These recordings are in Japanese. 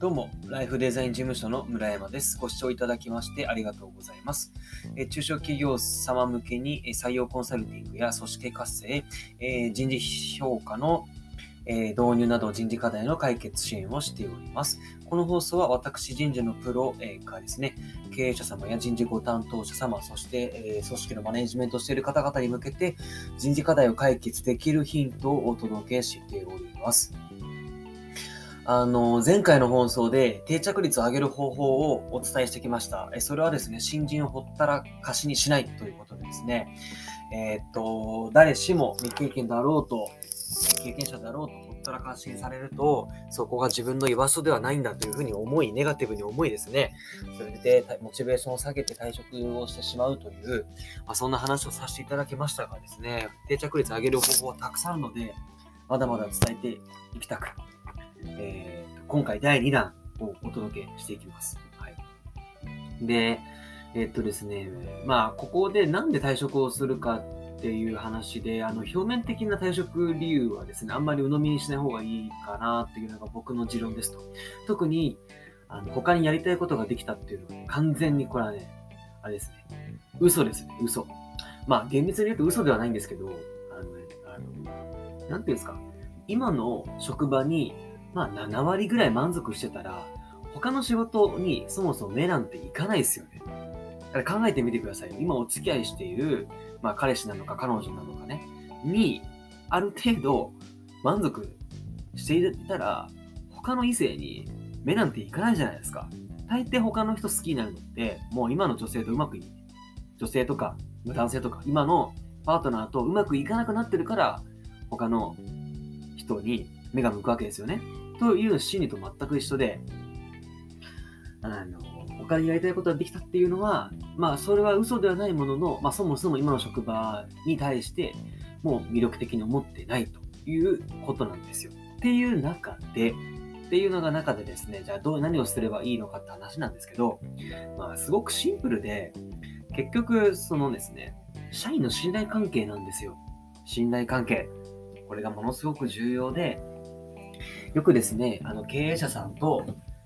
どうも、ライフデザイン事務所の村山です。ご視聴いただきましてありがとうございます。え中小企業様向けに採用コンサルティングや組織活性、え人事評価のえ導入など人事課題の解決支援をしております。この放送は私人事のプロがですね、経営者様や人事ご担当者様、そして、え組織のマネジメントしている方々に向けて人事課題を解決できるヒントをお届けしております。あの、前回の放送で定着率を上げる方法をお伝えしてきました。えそれはですね、新人をほったらかしにしないということでですね、えー、っと、誰しも未経験だろうと、経験者だろうとほったらかしにされると、そこが自分の居場所ではないんだというふうに思い、ネガティブに思いですね、それでモチベーションを下げて退職をしてしまうという、まあ、そんな話をさせていただきましたがですね、定着率を上げる方法はたくさんあるので、まだまだ伝えていきたくえー、今回第2弾をお届けしていきます。はい。で、え、っとですね、まあ、ここでなんで退職をするかっていう話で、あの、表面的な退職理由はですね、あんまり鵜呑みにしない方がいいかなっていうのが僕の持論ですと。特に、あの、他にやりたいことができたっていうのは、完全にこれはね、あれですね、嘘ですね、嘘。まあ、厳密に言うと嘘ではないんですけど、あのね、あの、なんていうんですか、今の職場にまあ7割ぐらい満足してたら、他の仕事にそもそも目なんていかないですよね。だから考えてみてください。今お付き合いしている、まあ彼氏なのか彼女なのかね、に、ある程度満足していたら、他の異性に目なんていかないじゃないですか。大抵他の人好きになるのって、もう今の女性とうまくい女性とか男性とか、今のパートナーとうまくいかなくなってるから、他の人に目が向くわけですよね。という心理と全く一緒で、あの、他にやりたいことができたっていうのは、まあ、それは嘘ではないものの、まあ、そもそも今の職場に対して、もう魅力的に思ってないということなんですよ。っていう中で、っていうのが中でですね、じゃあどう、何をすればいいのかって話なんですけど、まあ、すごくシンプルで、結局、そのですね、社員の信頼関係なんですよ。信頼関係。これがものすごく重要で、よくですね、あの経営者さんと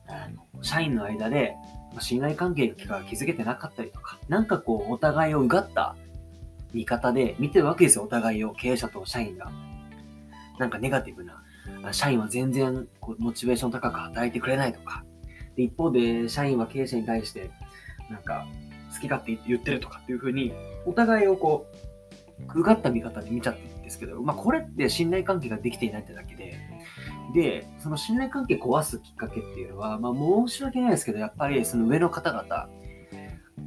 あの社員の間で信頼関係が築けてなかったりとか、なんかこう、お互いをうがった見方で見てるわけですよ、お互いを、経営者と社員が。なんかネガティブな、社員は全然こうモチベーション高く働いてくれないとか、で一方で社員は経営者に対して、なんか好き勝手言ってるとかっていう風に、お互いをこう、うがった見方で見ちゃってるんですけど、まあこれって信頼関係ができていないってだけで、で、その信頼関係壊すきっかけっていうのは、まあ申し訳ないですけど、やっぱりその上の方々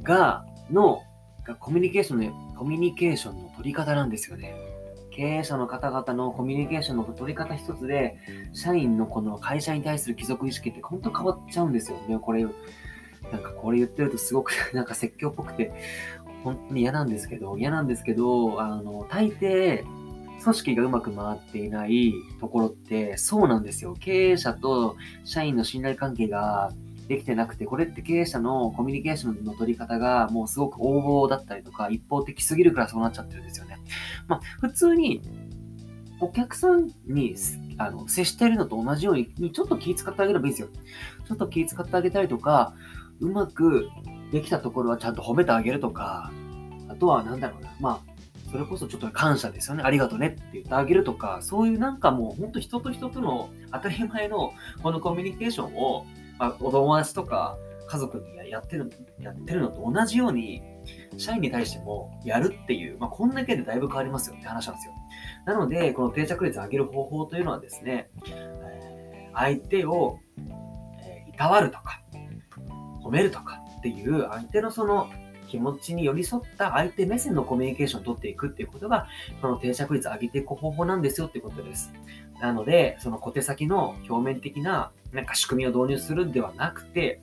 が、の、コミュニケーションの、コミュニケーションの取り方なんですよね。経営者の方々のコミュニケーションの取り方一つで、社員のこの会社に対する貴族意識って本当変わっちゃうんですよね。これ、なんかこれ言ってるとすごく なんか説教っぽくて、本当に嫌なんですけど、嫌なんですけど、あの、大抵、組織がうまく回っていないところってそうなんですよ。経営者と社員の信頼関係ができてなくて、これって経営者のコミュニケーションの取り方がもうすごく横暴だったりとか、一方的すぎるからそうなっちゃってるんですよね。まあ、普通にお客さんにあの接してるのと同じように、ちょっと気使ってあげればいいですよ。ちょっと気使ってあげたりとか、うまくできたところはちゃんと褒めてあげるとか、あとはなんだろうな、まあ、それこそちょっと感謝ですよね。ありがとうねって言ってあげるとか、そういうなんかもう本当人と人との当たり前のこのコミュニケーションを、まあ、お友達とか家族にやってるやってるのと同じように、社員に対してもやるっていう、まあ、こんだけでだいぶ変わりますよって話なんですよ。なので、この定着率上げる方法というのはですね、相手を、えー、いたわるとか、褒めるとかっていう相手のその気持ちに寄り添った相手目線のコミュニケーションを取っていくっていうことが、この定着率を上げていく方法なんですよっていうことです。なので、その小手先の表面的ななんか仕組みを導入するんではなくて、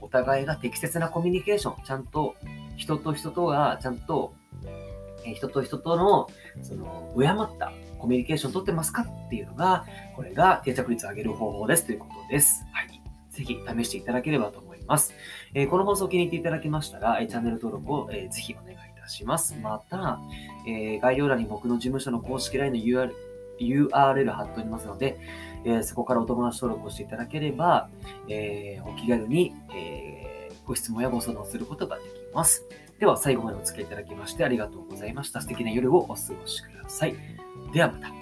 お互いが適切なコミュニケーション、ちゃんと人と人とがちゃんと人と人との、その、敬ったコミュニケーションを取ってますかっていうのが、これが定着率を上げる方法ですということです。はい。ぜひ試していただければと思います。ます。え、この放送気に入っていただけましたら、えチャンネル登録を、えー、ぜひお願いいたします。また、え、概要欄に僕の事務所の公式 LINE の URL URL 貼っておりますので、えー、そこからお友達登録をしていただければ、えー、お気軽に、えー、ご質問やご相談をすることができます。では、最後までお付き合いいただきましてありがとうございました。素敵な夜をお過ごしください。ではまた。